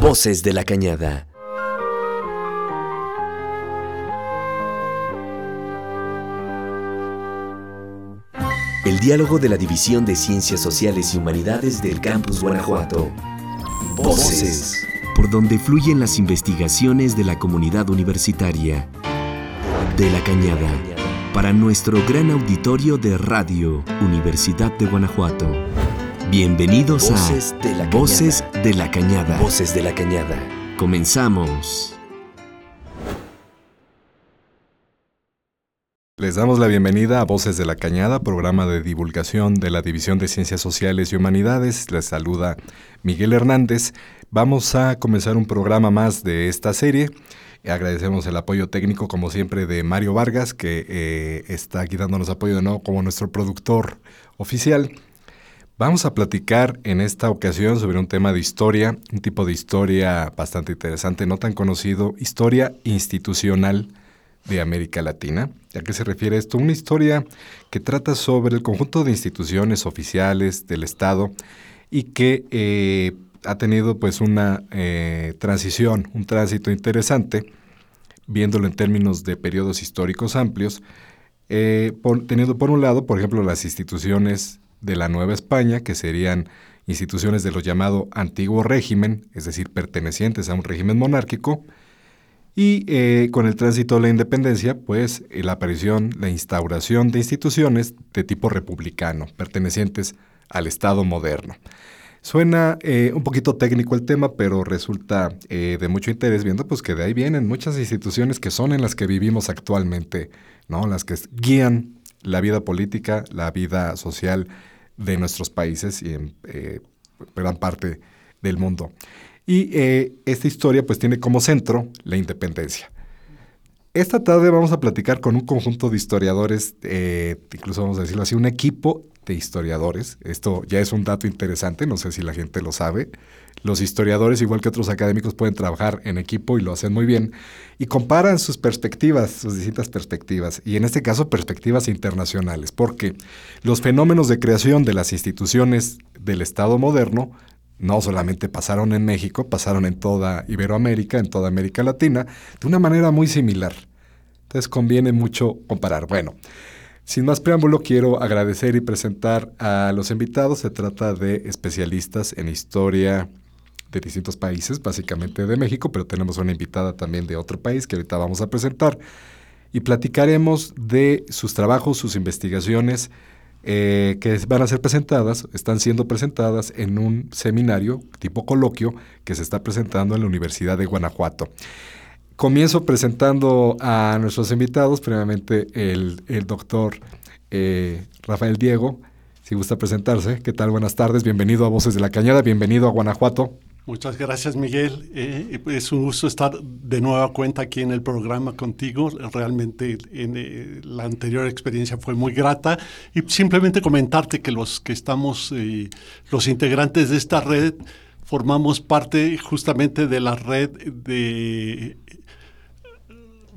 Voces de la Cañada. El diálogo de la División de Ciencias Sociales y Humanidades del Campus Guanajuato. Voces. Por donde fluyen las investigaciones de la comunidad universitaria. De la Cañada. Para nuestro gran auditorio de Radio Universidad de Guanajuato. Bienvenidos Voces a de la Voces Cañada. De la Cañada. Voces de la Cañada. Comenzamos. Les damos la bienvenida a Voces de la Cañada, programa de divulgación de la División de Ciencias Sociales y Humanidades. Les saluda Miguel Hernández. Vamos a comenzar un programa más de esta serie. Agradecemos el apoyo técnico, como siempre, de Mario Vargas, que eh, está aquí dándonos apoyo de nuevo como nuestro productor oficial. Vamos a platicar en esta ocasión sobre un tema de historia, un tipo de historia bastante interesante, no tan conocido, historia institucional de América Latina. ¿A qué se refiere esto? Una historia que trata sobre el conjunto de instituciones oficiales del Estado y que eh, ha tenido pues una eh, transición, un tránsito interesante, viéndolo en términos de periodos históricos amplios, eh, teniendo por un lado, por ejemplo, las instituciones de la Nueva España, que serían instituciones de lo llamado antiguo régimen, es decir, pertenecientes a un régimen monárquico, y eh, con el tránsito de la independencia, pues eh, la aparición, la instauración de instituciones de tipo republicano, pertenecientes al Estado moderno. Suena eh, un poquito técnico el tema, pero resulta de mucho interés viendo pues, que de ahí vienen muchas instituciones que son en las que vivimos actualmente, ¿no? las que guían la vida política, la vida social de nuestros países y en eh, gran parte del mundo. Y eh, esta historia pues tiene como centro la independencia. Esta tarde vamos a platicar con un conjunto de historiadores, eh, incluso vamos a decirlo así, un equipo de historiadores. Esto ya es un dato interesante, no sé si la gente lo sabe. Los historiadores, igual que otros académicos, pueden trabajar en equipo y lo hacen muy bien. Y comparan sus perspectivas, sus distintas perspectivas, y en este caso perspectivas internacionales, porque los fenómenos de creación de las instituciones del Estado moderno no solamente pasaron en México, pasaron en toda Iberoamérica, en toda América Latina, de una manera muy similar. Entonces conviene mucho comparar. Bueno, sin más preámbulo, quiero agradecer y presentar a los invitados. Se trata de especialistas en historia de distintos países, básicamente de México, pero tenemos una invitada también de otro país que ahorita vamos a presentar. Y platicaremos de sus trabajos, sus investigaciones, eh, que van a ser presentadas, están siendo presentadas en un seminario tipo coloquio que se está presentando en la Universidad de Guanajuato. Comienzo presentando a nuestros invitados, previamente el, el doctor eh, Rafael Diego, si gusta presentarse. ¿Qué tal? Buenas tardes, bienvenido a Voces de la Cañada, bienvenido a Guanajuato. Muchas gracias, Miguel. Eh, es un gusto estar de nueva cuenta aquí en el programa contigo. Realmente en, eh, la anterior experiencia fue muy grata. Y simplemente comentarte que los que estamos, eh, los integrantes de esta red, formamos parte justamente de la red de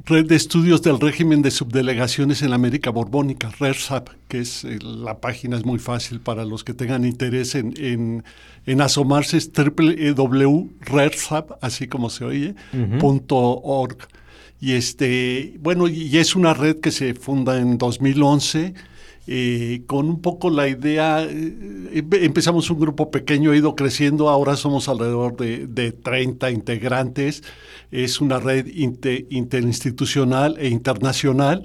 Red de Estudios del Régimen de Subdelegaciones en la América Borbónica, RERSAP, que es eh, la página es muy fácil para los que tengan interés en, en, en asomarse, es www.rersap, así como se oye, punto .org. Y, este, bueno, y es una red que se funda en 2011 eh, con un poco la idea, eh, empezamos un grupo pequeño, ha ido creciendo, ahora somos alrededor de, de 30 integrantes, es una red inter, interinstitucional e internacional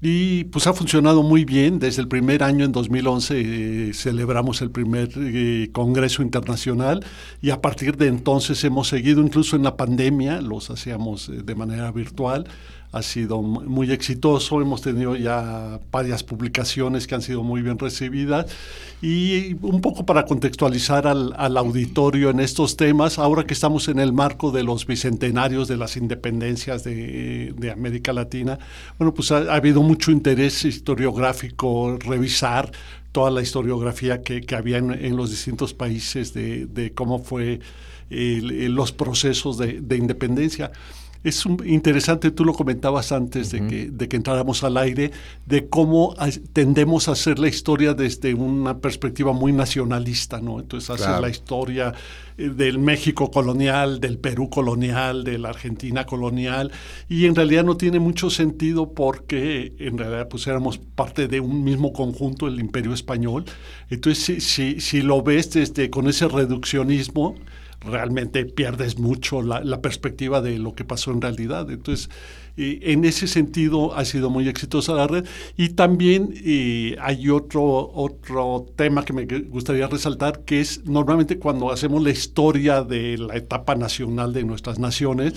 y pues ha funcionado muy bien. Desde el primer año, en 2011, eh, celebramos el primer eh, Congreso Internacional y a partir de entonces hemos seguido, incluso en la pandemia, los hacíamos eh, de manera virtual ha sido muy exitoso, hemos tenido ya varias publicaciones que han sido muy bien recibidas y un poco para contextualizar al, al, auditorio en estos temas, ahora que estamos en el marco de los bicentenarios de las independencias de, de América Latina, bueno, pues ha, ha, habido mucho interés historiográfico, revisar toda la historiografía que, que había en, en, los distintos países de, de cómo fue el, los procesos de, de independencia. Es interesante, tú lo comentabas antes de, que, de que entráramos al aire, de cómo tendemos a hacer la historia desde una perspectiva muy nacionalista, ¿no? Entonces, hacer la historia eh, del México colonial, del Perú colonial, de la Argentina colonial, y en realidad no tiene mucho sentido porque en realidad pues éramos parte de un mismo conjunto, el Imperio Español. Entonces, si, si, si lo ves desde, con ese reduccionismo, realmente pierdes mucho la, perspectiva de lo que pasó en realidad. Entonces, en ese sentido ha sido muy exitosa la red. Y también hay otro, otro tema que me gustaría resaltar, que es normalmente cuando hacemos la historia de la etapa nacional de nuestras naciones,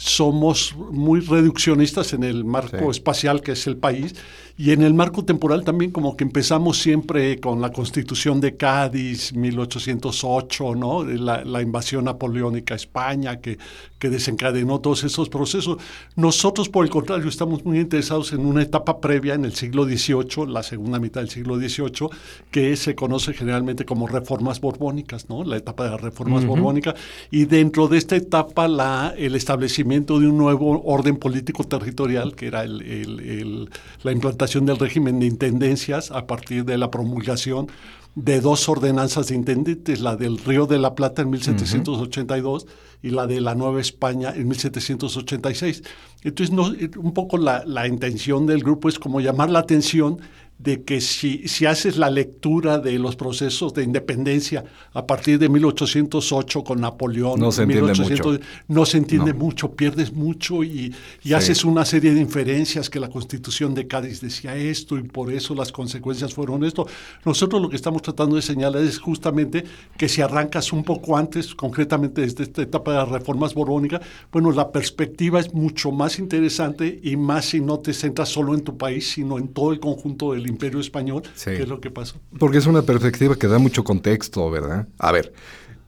somos muy reduccionistas en el marco espacial que es el país y en el marco temporal también como que empezamos siempre con la constitución de Cádiz, 1808, ¿no? la, la invasión napoleónica a España que, que desencadenó todos esos procesos. Nosotros, por el contrario, estamos muy interesados en una etapa previa en el siglo XVIII, la segunda mitad del siglo XVIII, que se conoce generalmente como reformas borbónicas, ¿no? la etapa de las reformas borbónicas, y dentro de esta etapa la, el establecimiento de un nuevo orden político territorial, que era la implantación del régimen de intendencias a partir de la promulgación de dos ordenanzas de intendentes, la del Río de la Plata en 1782 y la de la Nueva España en 1786. Entonces, no, un poco la, la intención del grupo es como llamar la atención de que si, si haces la lectura de los procesos de independencia a partir de 1808 con Napoleón, no se entiende mucho, no se entiende mucho pierdes mucho y, y haces una serie de inferencias que la constitución de Cádiz decía esto y por eso las consecuencias fueron esto. Nosotros lo que estamos tratando de señalar es justamente que si arrancas un poco antes, concretamente desde esta etapa de las reformas borbónicas, bueno, la perspectiva es mucho más interesante y más si no te centras solo en tu país, sino en todo el conjunto del imperio español, ¿qué es lo que pasó? Porque es una perspectiva que da mucho contexto, ¿verdad? A ver,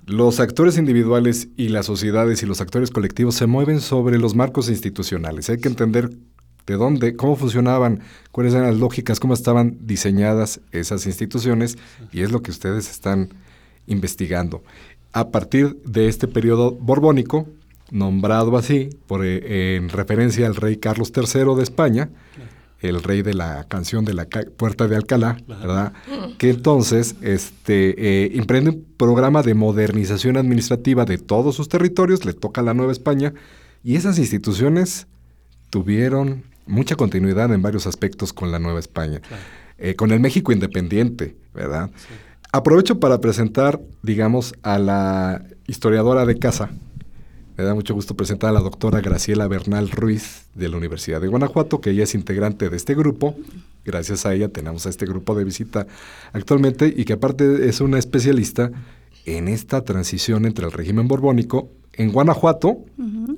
los actores individuales y las sociedades y los actores colectivos se mueven sobre los marcos institucionales. Hay que entender de dónde, cómo funcionaban, cuáles eran las lógicas, cómo estaban diseñadas esas instituciones, y es lo que ustedes están investigando. A partir de este periodo borbónico, nombrado así por, eh, en referencia al rey Carlos III de España, el rey de la canción de la Puerta de Alcalá, ¿verdad? Que entonces este, eh, emprende un programa de modernización administrativa de todos sus territorios, le toca a la Nueva España, y esas instituciones tuvieron mucha continuidad en varios aspectos con la Nueva España, eh, con el México independiente, ¿verdad? Aprovecho para presentar, digamos, a la historiadora de casa, me da mucho gusto presentar a la doctora Graciela Bernal Ruiz de la Universidad de Guanajuato, que ella es integrante de este grupo. Gracias a ella tenemos a este grupo de visita actualmente y que aparte es una especialista en esta transición entre el régimen borbónico en Guanajuato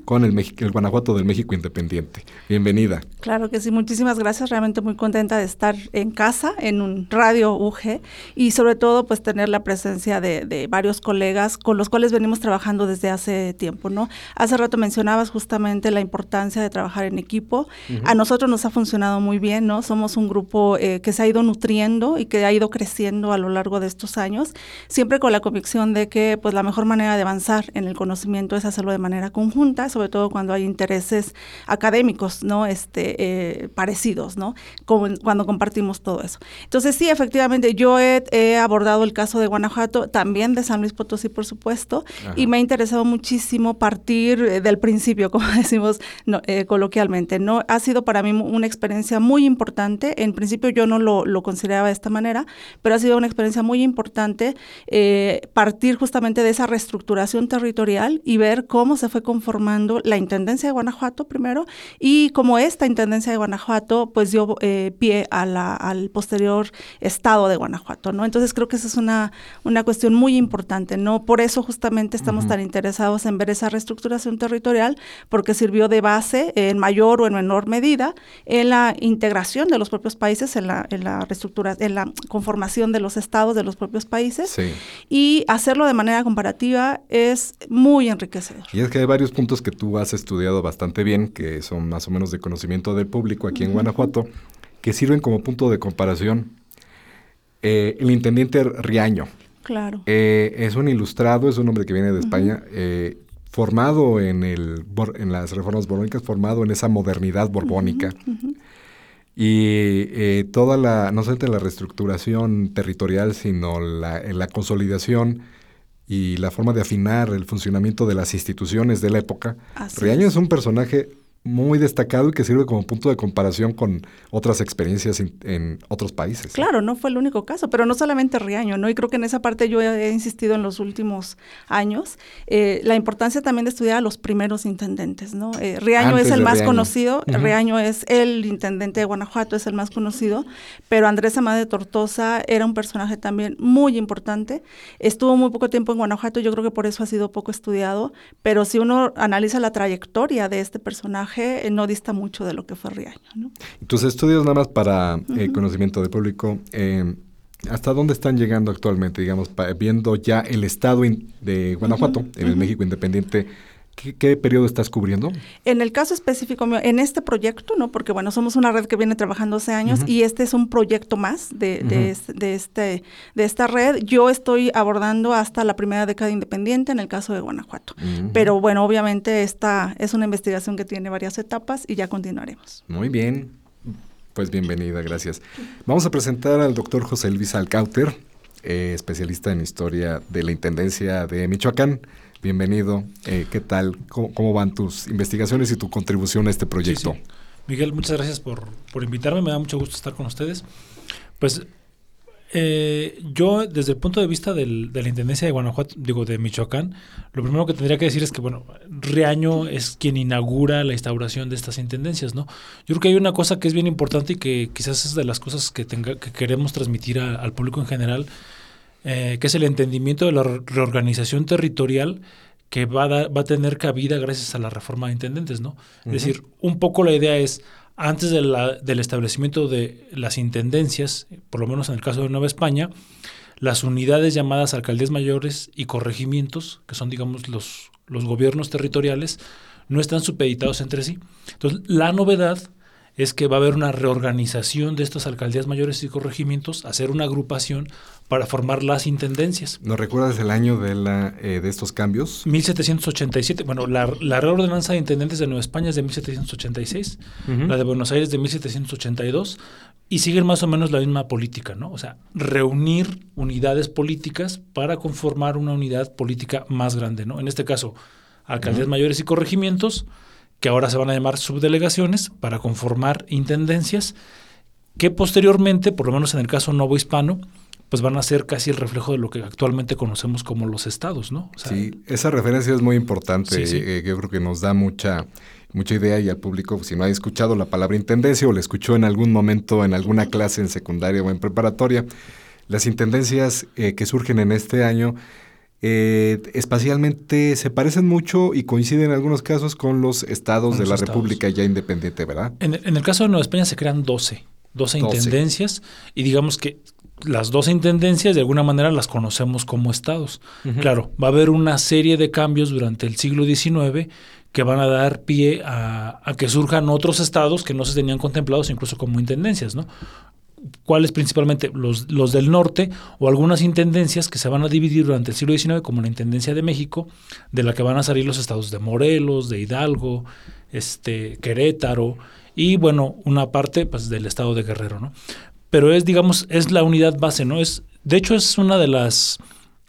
con el, el, Guanajuato del México Independiente. Bienvenida. Claro que sí, muchísimas gracias. Realmente muy contenta de estar en casa, en un radio UG y sobre todo pues tener la presencia de, varios colegas con los cuales venimos trabajando desde hace tiempo, ¿no? Hace rato mencionabas justamente la importancia de trabajar en equipo. A nosotros nos ha funcionado muy bien, ¿no? Somos un grupo eh, que se ha ido nutriendo y que ha ido creciendo a lo largo de estos años, siempre con la convicción de que pues la mejor manera de avanzar en el conocimiento es hacerlo de manera conjunta, sobre todo cuando hay intereses académicos, ¿no? Este, eh, parecidos, ¿no? cuando compartimos todo eso. Entonces, sí, efectivamente, yo he, abordado el caso de Guanajuato, también de San Luis Potosí, por supuesto, y me ha interesado muchísimo partir eh, del principio, como decimos eh, coloquialmente, ¿no? Ha sido para mí una experiencia muy importante. En principio yo no lo, lo consideraba de esta manera, pero ha sido una experiencia muy importante partir justamente de esa reestructuración territorial y ver cómo se fue conformando la Intendencia de Guanajuato primero y cómo esta Intendencia de Guanajuato pues dio eh, pie a la, al posterior Estado de Guanajuato, ¿no? Entonces creo que esa es una, una cuestión muy importante, ¿no? Por eso justamente estamos tan interesados en ver esa reestructuración territorial porque sirvió de base en mayor o en menor medida en la integración de los propios países, en la, en la reestructura, en la conformación de los estados de los propios países y hacerlo de manera comparativa es muy enriquecedor. Y es que hay varios puntos que tú has estudiado bastante bien, que son más o menos de conocimiento del público aquí en Guanajuato, que sirven como punto de comparación. Eh, el intendente Riaño. Claro. Eh, es un ilustrado, es un hombre que viene de España. Eh, formado en, el, en las reformas borbónicas, formado en esa modernidad borbónica. Y eh, toda la, no solamente la reestructuración territorial, sino la, la consolidación y la forma de afinar el funcionamiento de las instituciones de la época. Riaño es un personaje muy destacado y que sirve como punto de comparación con otras experiencias en, otros países. Claro, no fue el único caso, pero no solamente Riaño, ¿no? Y creo que en esa parte yo he insistido en los últimos años, eh, la importancia también de estudiar a los primeros intendentes, ¿no? Eh, Riaño es el más conocido, Riaño es el intendente de Guanajuato, es el más conocido, pero Andrés Amade de Tortosa era un personaje también muy importante, estuvo muy poco tiempo en Guanajuato, yo creo que por eso ha sido poco estudiado, pero si uno analiza la trayectoria de este personaje, eh, no dista mucho de lo que fue Riaño. ¿no? Tus estudios, nada más para eh, conocimiento del público, eh, ¿hasta dónde están llegando actualmente? Digamos, viendo ya el estado de Guanajuato, en el México independiente, ¿Qué, periodo estás cubriendo? En el caso específico mío, en este proyecto, ¿no? Porque bueno, somos una red que viene trabajando hace años y este es un proyecto más de, de, este, de esta red. Yo estoy abordando hasta la primera década independiente en el caso de Guanajuato. Pero bueno, obviamente esta es una investigación que tiene varias etapas y ya continuaremos. Muy bien. Pues bienvenida, gracias. Vamos a presentar al doctor José Luis Alcauter, eh, especialista en historia de la Intendencia de Michoacán. Bienvenido. Eh, ¿Qué tal? ¿Cómo, van tus investigaciones y tu contribución a este proyecto? Miguel, muchas gracias por, invitarme. Me da mucho gusto estar con ustedes. Pues eh, yo, desde el punto de vista de la Intendencia de Guanajuato, digo, de Michoacán, lo primero que tendría que decir es que, bueno, Riaño es quien inaugura la instauración de estas intendencias, ¿no? Yo creo que hay una cosa que es bien importante y que quizás es de las cosas que, tenga, que queremos transmitir al público en general, eh, que es el entendimiento de la reorganización territorial que va a, va a tener cabida gracias a la reforma de intendentes, ¿no? Es decir, un poco la idea es, antes de la, del establecimiento de las intendencias, por lo menos en el caso de Nueva España, las unidades llamadas alcaldías mayores y corregimientos, que son, digamos, los, los gobiernos territoriales, no están supeditados entre sí. Entonces, la novedad es que va a haber una reorganización de estas alcaldías mayores y corregimientos, hacer una agrupación para formar las intendencias. ¿No recuerdas el año de, la, eh, de estos cambios? 1787. Bueno, la, la, reordenanza de intendentes de Nueva España es de 1786, la de Buenos Aires de 1782, y siguen más o menos la misma política, ¿no? O sea, reunir unidades políticas para conformar una unidad política más grande, ¿no? En este caso, alcaldías mayores y corregimientos, que ahora se van a llamar subdelegaciones para conformar intendencias, que posteriormente, por lo menos en el caso novo hispano, pues van a ser casi el reflejo de lo que actualmente conocemos como los estados, ¿no? sí, esa referencia es muy importante. Eh, yo creo que nos da mucha, mucha idea y al público, si no ha escuchado la palabra intendencia o la escuchó en algún momento en alguna clase en secundaria o en preparatoria, las intendencias eh, que surgen en este año eh, espacialmente se parecen mucho y coinciden en algunos casos con los estados de la República ya independiente, ¿verdad? En, el caso de Nueva España se crean 12, 12, intendencias y digamos que las 12 intendencias de alguna manera las conocemos como estados. Claro, va a haber una serie de cambios durante el siglo XIX que van a dar pie a, a, que surjan otros estados que no se tenían contemplados incluso como intendencias, ¿no? cuáles principalmente los, los del norte o algunas intendencias que se van a dividir durante el siglo XIX, como la Intendencia de México, de la que van a salir los estados de Morelos, de Hidalgo, este, Querétaro y bueno, una parte pues, del estado de Guerrero, ¿no? Pero es, digamos, es la unidad base, ¿no? Es, de hecho, es una de las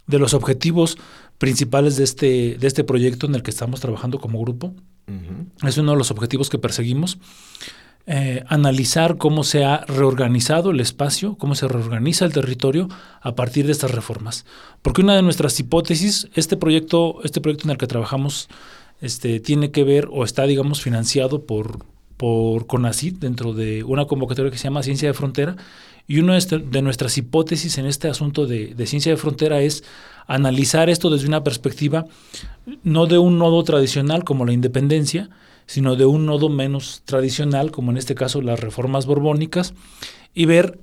de los objetivos principales de este, de este proyecto en el que estamos trabajando como grupo. Es uno de los objetivos que perseguimos. Eh, analizar cómo se ha reorganizado el espacio, cómo se reorganiza el territorio a partir de estas reformas. Porque una de nuestras hipótesis, este proyecto, este proyecto en el que trabajamos, este, tiene que ver o está, digamos, financiado por, por CONACYT dentro de una convocatoria que se llama Ciencia de Frontera. Y una de nuestras hipótesis en este asunto de, ciencia de frontera es analizar esto desde una perspectiva no de un nodo tradicional como la independencia, sino de un nodo menos tradicional, como en este caso las reformas borbónicas, y ver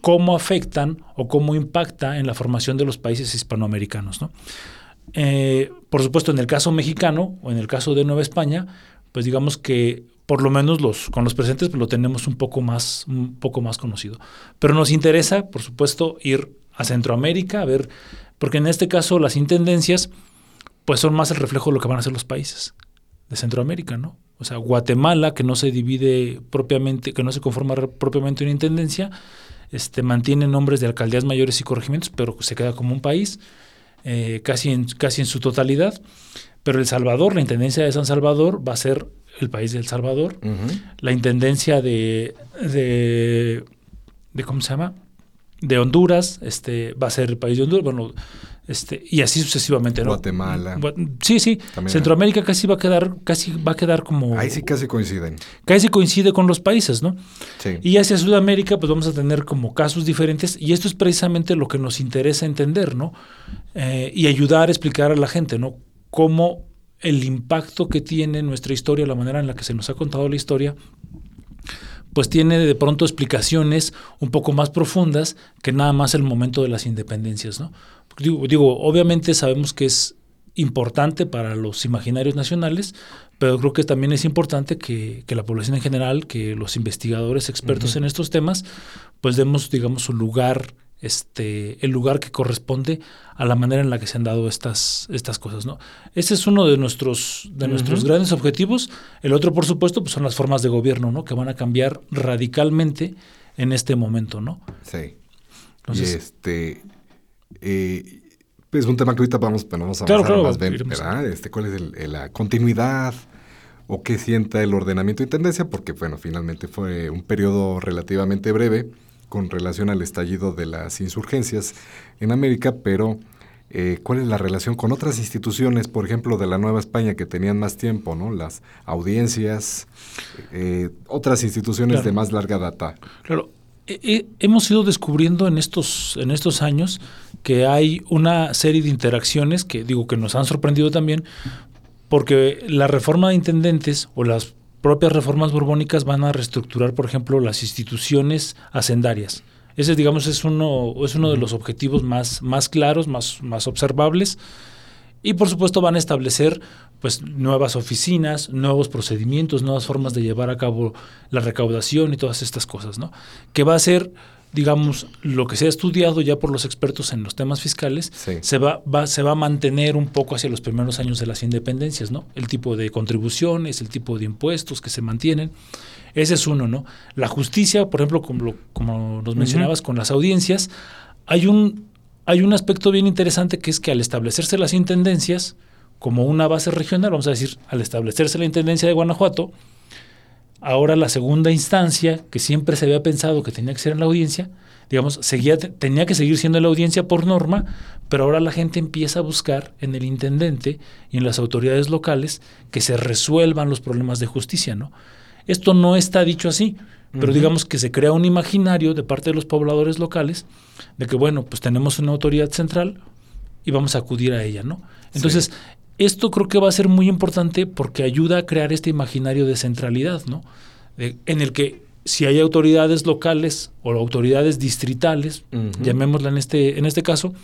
cómo afectan o cómo impacta en la formación de los países hispanoamericanos. Eh, por supuesto, en el caso mexicano o en el caso de Nueva España, pues digamos que por lo menos los, con los presentes pues lo tenemos un poco, más, un poco más conocido. Pero nos interesa, por supuesto, ir a Centroamérica a ver, porque en este caso las intendencias pues son más el reflejo de lo que van a hacer los países de Centroamérica, ¿no? O sea, Guatemala, que no se divide propiamente, que no se conforma propiamente una intendencia, este, mantiene nombres de alcaldías mayores y corregimientos, pero se queda como un país, eh, casi, en, casi en su totalidad. Pero El Salvador, la Intendencia de San Salvador, va a ser el país de El Salvador. La Intendencia de, de, de, ¿cómo se llama? De Honduras, este, va a ser el país de Honduras. Bueno, este, y así sucesivamente, ¿no? Guatemala. Sí, sí. Centroamérica casi va a quedar, casi va a quedar como. Ahí sí casi coinciden. Casi coincide con los países, ¿no? Sí. Y hacia Sudamérica, pues vamos a tener como casos diferentes, y esto es precisamente lo que nos interesa entender, ¿no? Eh, y ayudar a explicar a la gente, ¿no? Cómo el impacto que tiene nuestra historia, la manera en la que se nos ha contado la historia, pues tiene de pronto explicaciones un poco más profundas que nada más el momento de las independencias, ¿no? Digo, obviamente sabemos que es importante para los imaginarios nacionales, pero creo que también es importante que, la población en general, que los investigadores expertos en estos temas, pues demos, digamos, su lugar, este, el lugar que corresponde a la manera en la que se han dado estas, estas cosas, ¿no? Ese es uno de nuestros, de nuestros grandes objetivos. El otro, por supuesto, pues son las formas de gobierno, ¿no? Que van a cambiar radicalmente en este momento, ¿no? Sí. y este, eh, es un tema que ahorita vamos, vamos a avanzar más bien, ¿verdad? Este, ¿Cuál es la continuidad o qué sienta el ordenamiento de tendencia? Porque, bueno, finalmente fue un periodo relativamente breve con relación al estallido de las insurgencias en América, pero eh, ¿cuál es la relación con otras instituciones, por ejemplo, de la Nueva España que tenían más tiempo, ¿no? Las audiencias, eh, otras instituciones de más larga data. Claro, hemos ido descubriendo en estos, en estos años que hay una serie de interacciones que digo que nos han sorprendido también, porque la reforma de intendentes o las propias reformas borbónicas van a reestructurar, por ejemplo, las instituciones hacendarias. Ese, digamos, es uno, es uno de los objetivos más, más claros, más, más observables. Y por supuesto van a establecer pues nuevas oficinas, nuevos procedimientos, nuevas formas de llevar a cabo la recaudación y todas estas cosas, ¿no? Que va a ser, digamos, lo que se ha estudiado ya por los expertos en los temas fiscales, se, va, va, se va a mantener un poco hacia los primeros años de las independencias, ¿no? El tipo de contribuciones, el tipo de impuestos que se mantienen. Ese es uno, ¿no? La justicia, por ejemplo, como, como nos mencionabas con las audiencias, hay un, hay un aspecto bien interesante que es que al establecerse las intendencias, como una base regional, vamos a decir, al establecerse la Intendencia de Guanajuato, ahora la segunda instancia, que siempre se había pensado que tenía que ser en la audiencia, digamos, seguía, tenía que seguir siendo en la audiencia por norma, pero ahora la gente empieza a buscar en el intendente y en las autoridades locales que se resuelvan los problemas de justicia, ¿no? Esto no está dicho así, pero digamos que se crea un imaginario de parte de los pobladores locales de que, bueno, pues tenemos una autoridad central y vamos a acudir a ella, ¿no? Entonces, esto creo que va a ser muy importante porque ayuda a crear este imaginario de centralidad, ¿no? en el que si hay autoridades locales o autoridades distritales, llamémosla en este, en este caso,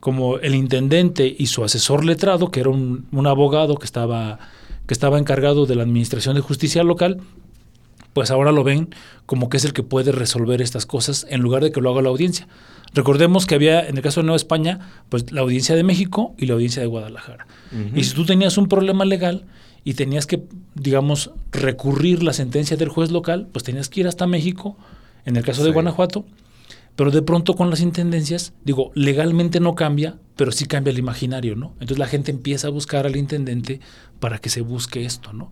como el intendente y su asesor letrado, que era un, abogado que estaba, que estaba encargado de la administración de justicia local, pues ahora lo ven como que es el que puede resolver estas cosas en lugar de que lo haga la audiencia. Recordemos que había, en el caso de Nueva España, pues la audiencia de México y la audiencia de Guadalajara. Y si tú tenías un problema legal y tenías que, digamos, recurrir la sentencia del juez local, pues tenías que ir hasta México, en el caso de Guanajuato, pero de pronto con las intendencias, digo, legalmente no cambia, pero sí cambia el imaginario, ¿no? Entonces la gente empieza a buscar al intendente para que se busque esto, ¿no?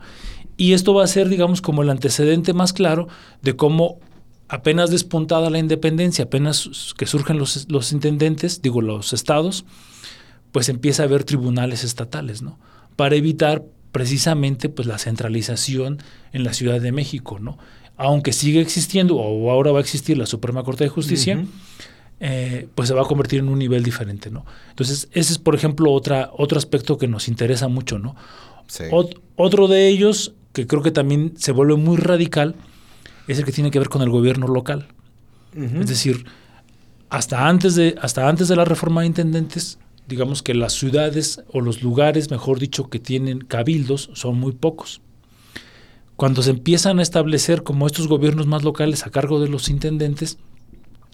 Y esto va a ser, digamos, como el antecedente más claro de cómo apenas despuntada la independencia, apenas que surgen los, los intendentes, digo los estados, pues empieza a haber tribunales estatales, ¿no? Para evitar precisamente pues la centralización en la Ciudad de México, ¿no? Aunque sigue existiendo, o ahora va a existir la Suprema Corte de Justicia, eh, pues se va a convertir en un nivel diferente, ¿no? Entonces, ese es, por ejemplo, otra, otro aspecto que nos interesa mucho, ¿no? otro de ellos, que creo que también se vuelve muy radical, es el que tiene que ver con el gobierno local. Es decir, hasta antes, de, hasta antes de la reforma de intendentes, digamos que las ciudades o los lugares, mejor dicho, que tienen cabildos son muy pocos. Cuando se empiezan a establecer como estos gobiernos más locales a cargo de los intendentes,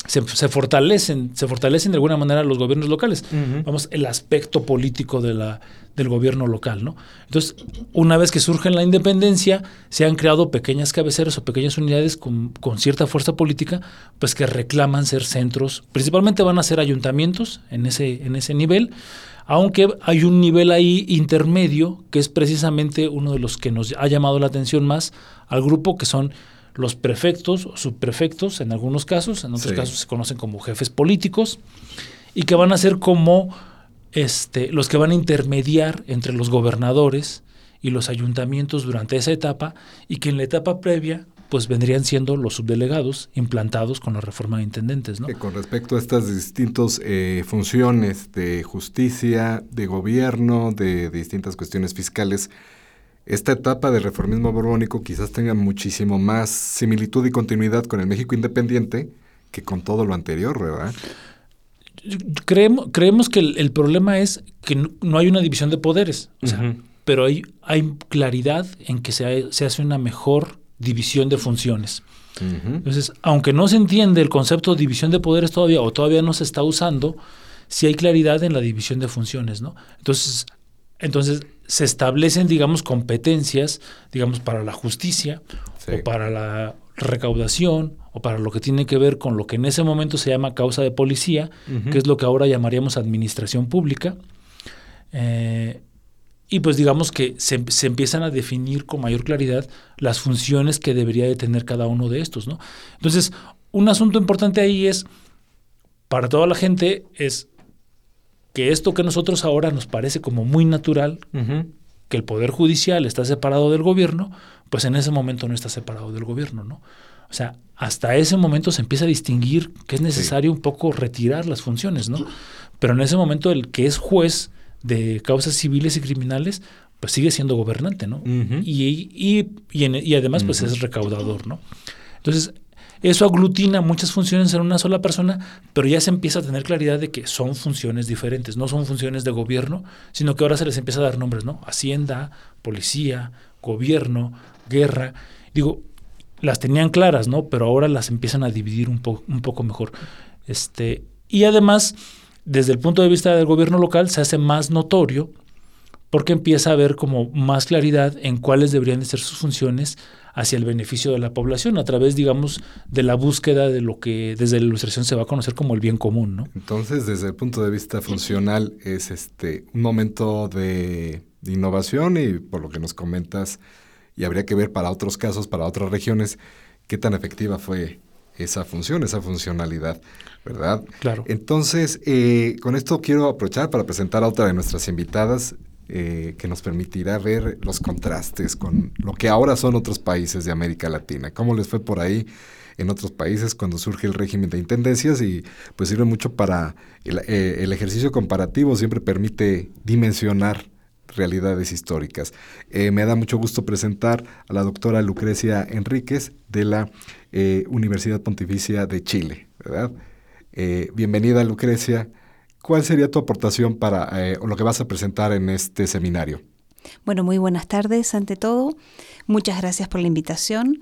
se, fortalecen, se fortalecen de alguna manera los gobiernos locales. Vamos, el aspecto político de la, del gobierno local, ¿no? Entonces, una vez que surge la independencia, se han creado pequeñas cabeceras o pequeñas unidades con, con, cierta fuerza política, pues que reclaman ser centros. Principalmente van a ser ayuntamientos en ese, en ese nivel, aunque hay un nivel ahí intermedio, que es precisamente uno de los que nos ha llamado la atención más al grupo, que son los prefectos o subprefectos en algunos casos, en otros casos se conocen como jefes políticos, y que van a ser como este, los que van a intermediar entre los gobernadores y los ayuntamientos durante esa etapa, y que en la etapa previa pues vendrían siendo los subdelegados implantados con la reforma de intendentes. ¿no? con respecto a estas distintas eh, funciones de justicia, de gobierno, de distintas cuestiones fiscales, esta etapa del reformismo borbónico quizás tenga muchísimo más similitud y continuidad con el México independiente que con todo lo anterior, ¿verdad? Creemos, creemos que el, problema es que no, hay una división de poderes, pero hay, hay claridad en que se, se, hace una mejor división de funciones. Entonces, aunque no se entiende el concepto de división de poderes todavía o todavía no se está usando, sí hay claridad en la división de funciones, ¿no? Entonces, entonces se establecen, digamos, competencias, digamos, para la justicia o para la recaudación o para lo que tiene que ver con lo que en ese momento se llama causa de policía, que es lo que ahora llamaríamos administración pública. Eh, y pues digamos que se, se, empiezan a definir con mayor claridad las funciones que debería de tener cada uno de estos, ¿no? Entonces, un asunto importante ahí es, para toda la gente, es que esto que a nosotros ahora nos parece como muy natural, que el poder judicial está separado del gobierno, pues en ese momento no está separado del gobierno, ¿no? O sea, hasta ese momento se empieza a distinguir que es necesario un poco retirar las funciones, ¿no? Pero en ese momento el que es juez de causas civiles y criminales, pues sigue siendo gobernante, ¿no? y, y, y, además, pues es recaudador, ¿no? Entonces, eso aglutina muchas funciones en una sola persona, pero ya se empieza a tener claridad de que son funciones diferentes, no son funciones de gobierno, sino que ahora se les empieza a dar nombres, ¿no? Hacienda, policía, gobierno, guerra. Digo, las tenían claras, ¿no? Pero ahora las empiezan a dividir un, un poco mejor. Este, y además, desde el punto de vista del gobierno local, se hace más notorio porque empieza a haber como más claridad en cuáles deberían de ser sus funciones hacia el beneficio de la población a través, digamos, de la búsqueda de lo que desde la ilustración se va a conocer como el bien común, ¿no? Entonces, desde el punto de vista funcional, es este un momento de, innovación y por lo que nos comentas, y habría que ver para otros casos, para otras regiones, qué tan efectiva fue esa función, esa funcionalidad, ¿verdad? Claro. Entonces, eh, con esto quiero aprovechar para presentar a otra de nuestras invitadas, eh, que nos permitirá ver los contrastes con lo que ahora son otros países de América Latina. ¿Cómo les fue por ahí en otros países cuando surge el régimen de intendencias? Y pues sirve mucho para el, eh, ejercicio comparativo, siempre permite dimensionar realidades históricas. Eh, me da mucho gusto presentar a la doctora Lucrecia Enríquez de la Universidad Pontificia de Chile. bienvenida Lucrecia. ¿Cuál sería tu aportación para eh, lo que vas a presentar en este seminario? Bueno, muy buenas tardes ante todo. Muchas gracias por la invitación.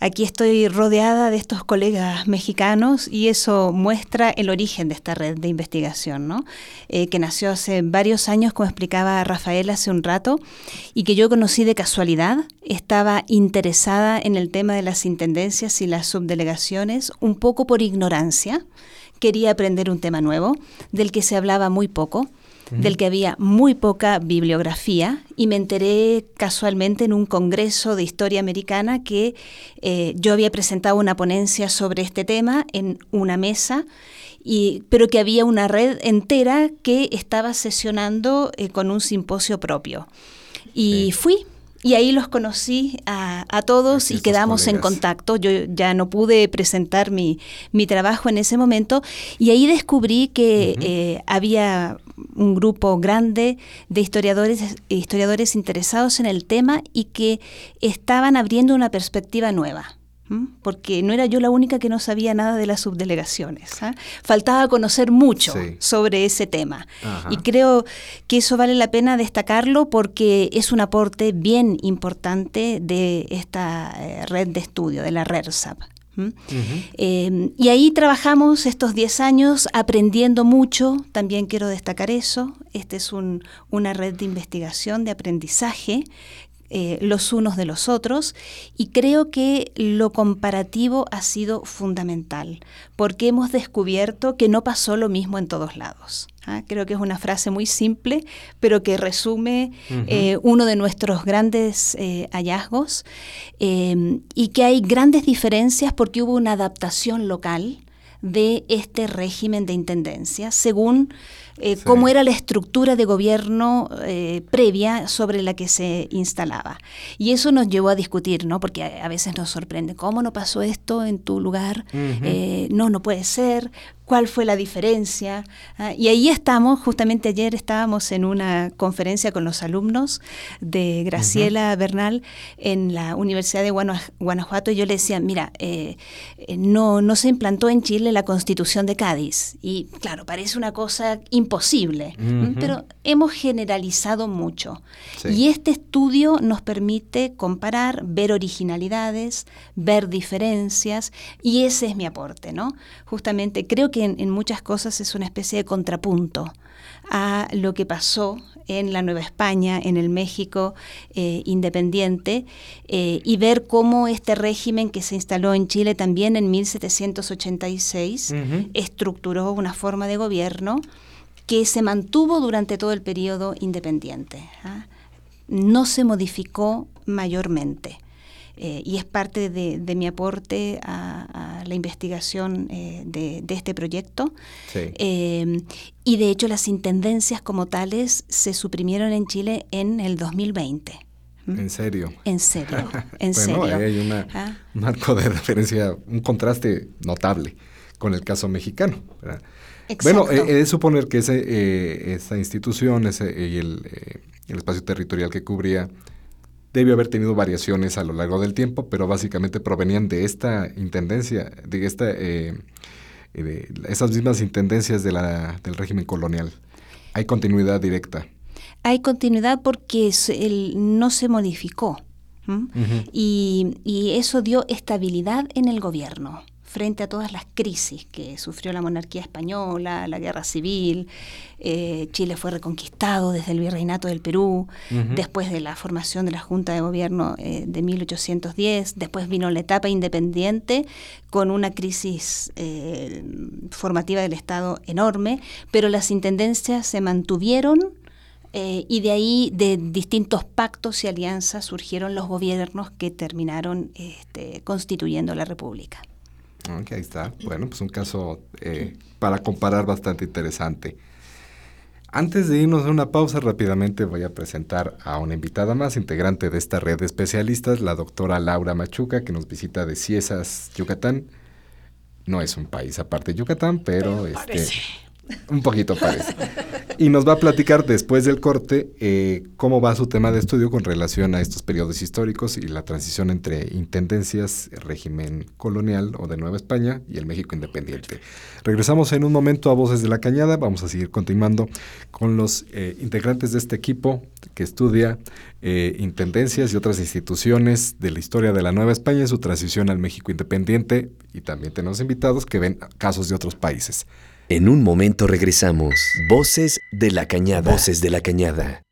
Aquí estoy rodeada de estos colegas mexicanos y eso muestra el origen de esta red de investigación, ¿no? Eh, que nació hace varios años, como explicaba Rafael hace un rato, y que yo conocí de casualidad. Estaba interesada en el tema de las intendencias y las subdelegaciones, un poco por ignorancia quería aprender un tema nuevo, del que se hablaba muy poco, del que había muy poca bibliografía, y me enteré casualmente en un congreso de historia americana que eh, yo había presentado una ponencia sobre este tema en una mesa. Y, pero que había una red entera que estaba sesionando eh, con un simposio propio. Y fui, y ahí los conocí a, todos y quedamos en contacto. Yo ya no pude presentar mi, mi, trabajo en ese momento y ahí descubrí que eh, había un grupo grande de historiadores, historiadores interesados en el tema y que estaban abriendo una perspectiva nueva porque no era yo la única que no sabía nada de las subdelegaciones. ¿ah? Faltaba conocer mucho sobre ese tema. Y creo que eso vale la pena destacarlo porque es un aporte bien importante de esta eh, red de estudio, de la RERSAP. Em, y ahí trabajamos estos 10 años aprendiendo mucho, también quiero destacar eso, esta es una red de investigación, de aprendizaje, eh, los unos de los otros y creo que lo comparativo ha sido fundamental porque hemos descubierto que no pasó lo mismo en todos lados. ¿ah? Creo que es una frase muy simple, pero que resume eh, uno de nuestros grandes eh, hallazgos y que hay grandes diferencias porque hubo una adaptación local de este régimen de intendencia según eh, cómo era la estructura de gobierno eh, previa sobre la que se instalaba. Y eso nos llevó a discutir, ¿no? Porque a, veces nos sorprende, ¿cómo no pasó esto en tu lugar? Eh, no, no puede ser cuál fue la diferencia. Ah, y ahí estamos, justamente ayer estábamos en una conferencia con los alumnos de Graciela Bernal en la Universidad de Guanajuato y yo le decía, mira, eh, no, no se implantó en Chile la constitución de Cádiz. Y claro, parece una cosa imposible, pero hemos generalizado mucho. Y este estudio nos permite comparar, ver originalidades, ver diferencias, y ese es mi aporte, ¿no? Justamente creo que en, muchas cosas es una especie de contrapunto a lo que pasó en la Nueva España, en el México eh, independiente, eh, y ver cómo este régimen que se instaló en Chile también en 1786 estructuró una forma de gobierno que se mantuvo durante todo el periodo independiente. ¿ah? No se modificó mayormente. Eh, y es parte de, mi aporte a, la investigación eh, de, este proyecto. Em, y de hecho las intendencias como tales se suprimieron en Chile en el 2020. ¿Mm? ¿En serio? En serio, en serio. hay ¿Ah? un marco de referencia, un contraste notable con el caso mexicano. Bueno, he de suponer que ese, eh, esa institución ese, y el, el, espacio territorial que cubría debió haber tenido variaciones a lo largo del tiempo, pero básicamente provenían de esta intendencia, de esta, eh, de esas mismas intendencias de la, del régimen colonial. Hay continuidad directa. Hay continuidad porque no se modificó. y, y eso dio estabilidad en el gobierno frente a todas las crisis que sufrió la monarquía española, la guerra civil, eh, Chile fue reconquistado desde el virreinato del Perú, después de la formación de la Junta de Gobierno eh, de 1810, después vino la etapa independiente con una crisis eh, formativa del Estado enorme, pero las intendencias se mantuvieron y de ahí, de distintos pactos y alianzas, surgieron los gobiernos que terminaron este, constituyendo la República. Ok, ahí está. Bueno, pues un caso eh, para comparar bastante interesante. Antes de irnos a una pausa, rápidamente voy a presentar a una invitada más, integrante de esta red de especialistas, la doctora Laura Machuca, que nos visita de Ciesas, Yucatán. No es un país aparte de Yucatán, pero, este, un poquito parece. Y nos va a platicar después del corte eh, cómo va su tema de estudio con relación a estos periodos históricos y la transición entre intendencias, régimen colonial o de Nueva España y el México independiente. Regresamos en un momento a Voces de la Cañada. Vamos a seguir continuando con los eh, integrantes de este equipo que estudia eh, intendencias y otras instituciones de la historia de la Nueva España y su transición al México independiente. Y también tenemos invitados que ven casos de otros países. En un momento regresamos. Voces de la Cañada. Voces de la Cañada.